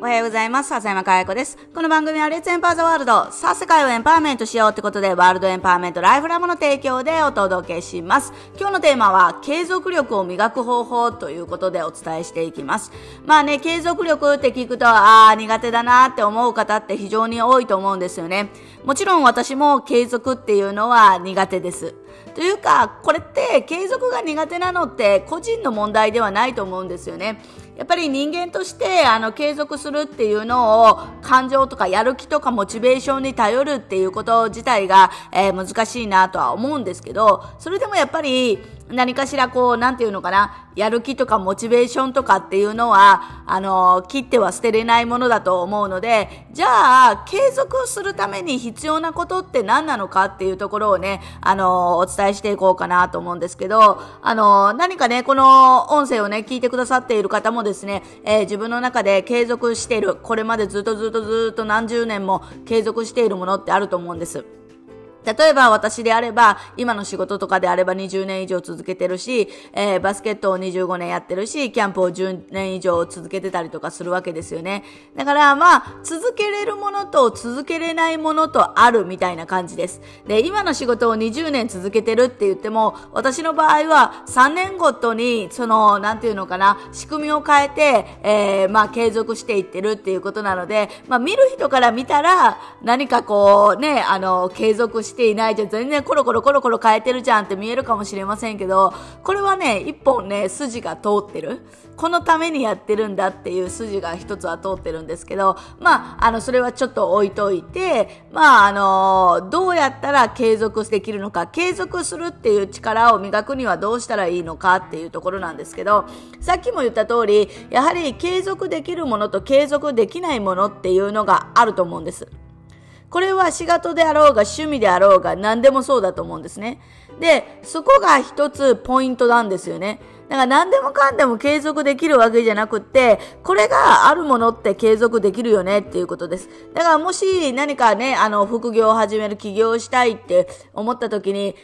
おはようございます。笹山かや子です。この番組はレッツエンパーザワールド。さあ、世界をエンパワーメントしようってことで、ワールドエンパワーメントライフラムの提供でお届けします。今日のテーマは、継続力を磨く方法ということでお伝えしていきます。まあね、継続力って聞くと、ああ、苦手だなって思う方って非常に多いと思うんですよね。もちろん私も継続っていうのは苦手です。というか、これって継続が苦手なのって個人の問題ではないと思うんですよね。やっぱり人間としてあの継続するっていうのを感情とかやる気とかモチベーションに頼るっていうこと自体が、えー、難しいなとは思うんですけど、それでもやっぱり何かしらこう、なんていうのかな、やる気とかモチベーションとかっていうのは、あの、切っては捨てれないものだと思うので、じゃあ、継続するために必要なことって何なのかっていうところをね、あの、お伝えしていこうかなと思うんですけど、あの、何かね、この音声をね、聞いてくださっている方もですね、えー、自分の中で継続している、これまでずっとずっとずっと何十年も継続しているものってあると思うんです。例えば私であれば、今の仕事とかであれば20年以上続けてるし、えー、バスケットを25年やってるし、キャンプを10年以上続けてたりとかするわけですよね。だからまあ、続けれるものと続けれないものとあるみたいな感じです。で、今の仕事を20年続けてるって言っても、私の場合は3年ごとに、その、なんていうのかな、仕組みを変えて、えー、まあ、継続していってるっていうことなので、まあ、見る人から見たら、何かこう、ね、あの、継続してていないじゃん。全然コロコロコロコロ変えてるじゃんって見えるかもしれませんけど、これはね、一本ね、筋が通ってる。このためにやってるんだっていう筋が一つは通ってるんですけど、まあ、あの、それはちょっと置いといて、まあ、あの、どうやったら継続できるのか、継続するっていう力を磨くにはどうしたらいいのかっていうところなんですけど、さっきも言った通り、やはり継続できるものと継続できないものっていうのがあると思うんです。これは仕事であろうが趣味であろうが何でもそうだと思うんですね。で、そこが一つポイントなんですよね。だから何でもかんでも継続できるわけじゃなくって、これがあるものって継続できるよねっていうことです。だからもし何かね、あの、副業を始める起業したいって思った時に、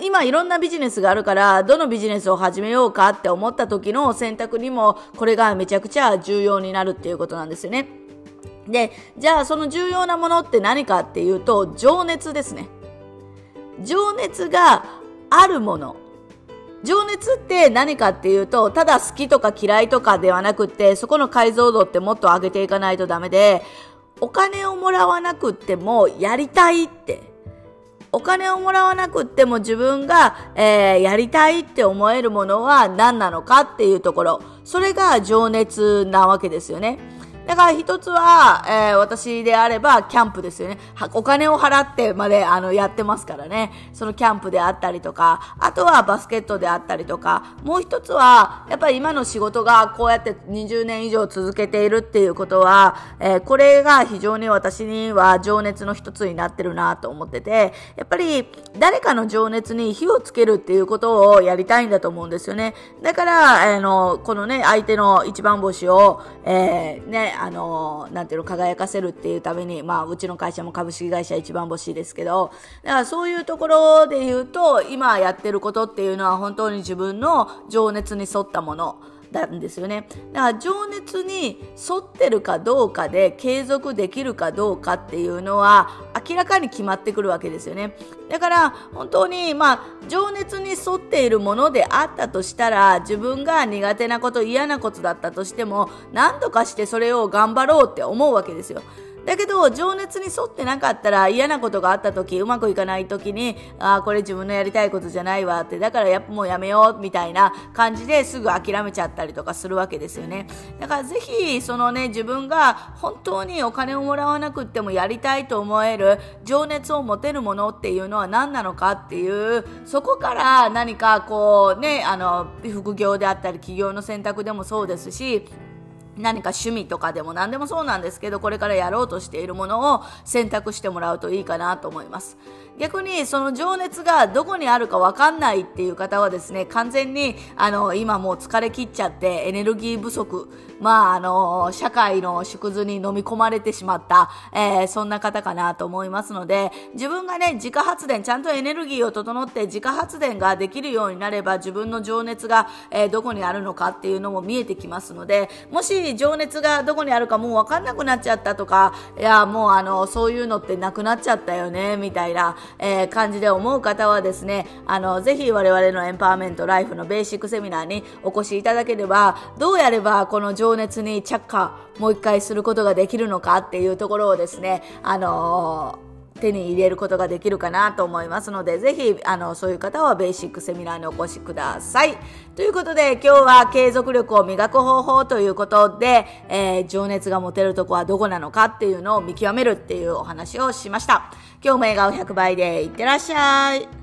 今いろんなビジネスがあるから、どのビジネスを始めようかって思った時の選択にも、これがめちゃくちゃ重要になるっていうことなんですよね。で、じゃあその重要なものって何かっていうと、情熱ですね。情熱があるもの。情熱って何かっていうと、ただ好きとか嫌いとかではなくて、そこの解像度ってもっと上げていかないとダメで、お金をもらわなくってもやりたいって。お金をもらわなくっても自分が、えー、やりたいって思えるものは何なのかっていうところ。それが情熱なわけですよね。だから一つは、えー、私であればキャンプですよね。お金を払ってまであのやってますからね。そのキャンプであったりとか、あとはバスケットであったりとか、もう一つは、やっぱり今の仕事がこうやって20年以上続けているっていうことは、えー、これが非常に私には情熱の一つになってるなと思ってて、やっぱり誰かの情熱に火をつけるっていうことをやりたいんだと思うんですよね。だから、あの、このね、相手の一番星を、えー、ね、あの、なんていうの、輝かせるっていうために、まあ、うちの会社も株式会社一番欲しいですけど、だからそういうところで言うと、今やってることっていうのは本当に自分の情熱に沿ったもの。なんですよね。だから情熱に沿ってるかどうかで継続できるかどうかっていうのは明らかに決まってくるわけですよね。だから本当にまあ情熱に沿っているものであったとしたら自分が苦手なこと嫌なことだったとしても何とかしてそれを頑張ろうって思うわけですよ。だけど、情熱に沿ってなかったら嫌なことがあった時、うまくいかない時に、ああ、これ自分のやりたいことじゃないわって、だからやっぱもうやめようみたいな感じですぐ諦めちゃったりとかするわけですよね。だからぜひ、そのね、自分が本当にお金をもらわなくってもやりたいと思える情熱を持てるものっていうのは何なのかっていう、そこから何かこうね、あの、副業であったり企業の選択でもそうですし、何か趣味とかでも何でもそうなんですけど、これからやろうとしているものを選択してもらうといいかなと思います。逆にその情熱がどこにあるかわかんないっていう方はですね、完全に、あの、今もう疲れ切っちゃってエネルギー不足、まあ、あの、社会の縮図に飲み込まれてしまった、えー、そんな方かなと思いますので、自分がね、自家発電、ちゃんとエネルギーを整って自家発電ができるようになれば、自分の情熱が、えー、どこにあるのかっていうのも見えてきますので、もし情熱がどこにあるかもうわかんなくなっちゃったとか、いや、もうあの、そういうのってなくなっちゃったよね、みたいな、えー、感じで思う方はですね、あの、ぜひ我々のエンパワーメントライフのベーシックセミナーにお越しいただければ、どうやればこの情熱に着火、もう一回することができるのかっていうところをですね、あのー手に入れることができるかなと思いますので、ぜひ、あの、そういう方はベーシックセミナーにお越しください。ということで、今日は継続力を磨く方法ということで、えー、情熱が持てるとこはどこなのかっていうのを見極めるっていうお話をしました。今日も笑顔100倍でいってらっしゃい。